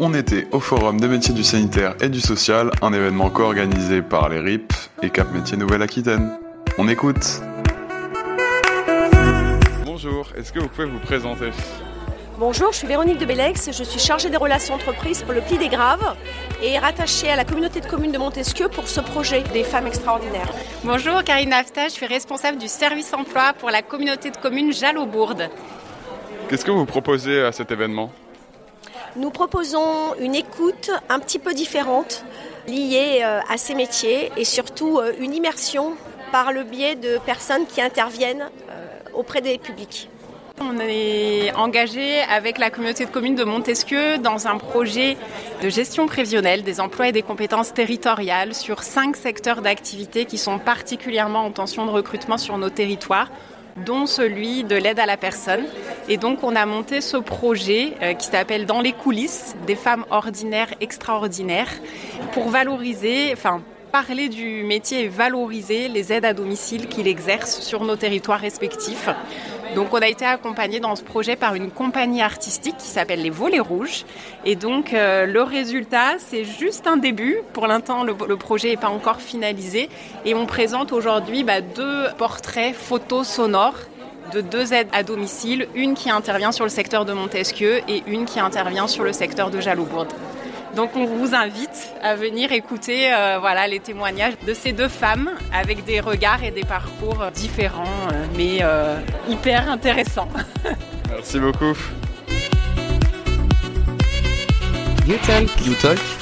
on était au Forum des métiers du sanitaire et du social, un événement co-organisé par les RIP et Cap Métiers Nouvelle-Aquitaine. On écoute Bonjour, est-ce que vous pouvez vous présenter? Bonjour, je suis Véronique de Bellex, je suis chargée des relations entreprises pour le Pli des Graves et rattachée à la communauté de communes de Montesquieu pour ce projet des femmes extraordinaires. Bonjour, Karine Afta, je suis responsable du service emploi pour la communauté de communes Jalot-Bourde. Qu'est-ce que vous proposez à cet événement? Nous proposons une écoute un petit peu différente liée euh, à ces métiers et surtout euh, une immersion par le biais de personnes qui interviennent euh, auprès des publics. On est engagé avec la communauté de communes de Montesquieu dans un projet de gestion prévisionnelle des emplois et des compétences territoriales sur cinq secteurs d'activité qui sont particulièrement en tension de recrutement sur nos territoires dont celui de l'aide à la personne. Et donc on a monté ce projet euh, qui s'appelle Dans les coulisses des femmes ordinaires extraordinaires pour valoriser, enfin parler du métier et valoriser les aides à domicile qu'il exerce sur nos territoires respectifs. Donc on a été accompagné dans ce projet par une compagnie artistique qui s'appelle les Volets Rouges. Et donc euh, le résultat, c'est juste un début. Pour l'instant, le, projet n'est pas encore finalisé. Et on présente aujourd'hui bah, deux portraits photos sonores de deux aides à domicile, une qui intervient sur le secteur de Montesquieu et une qui intervient sur le secteur de Jalaubourde. Donc on vous invite à venir écouter euh, voilà, les témoignages de ces deux femmes avec des regards et des parcours différents euh, mais euh, hyper intéressants. Merci beaucoup. You talk. You talk.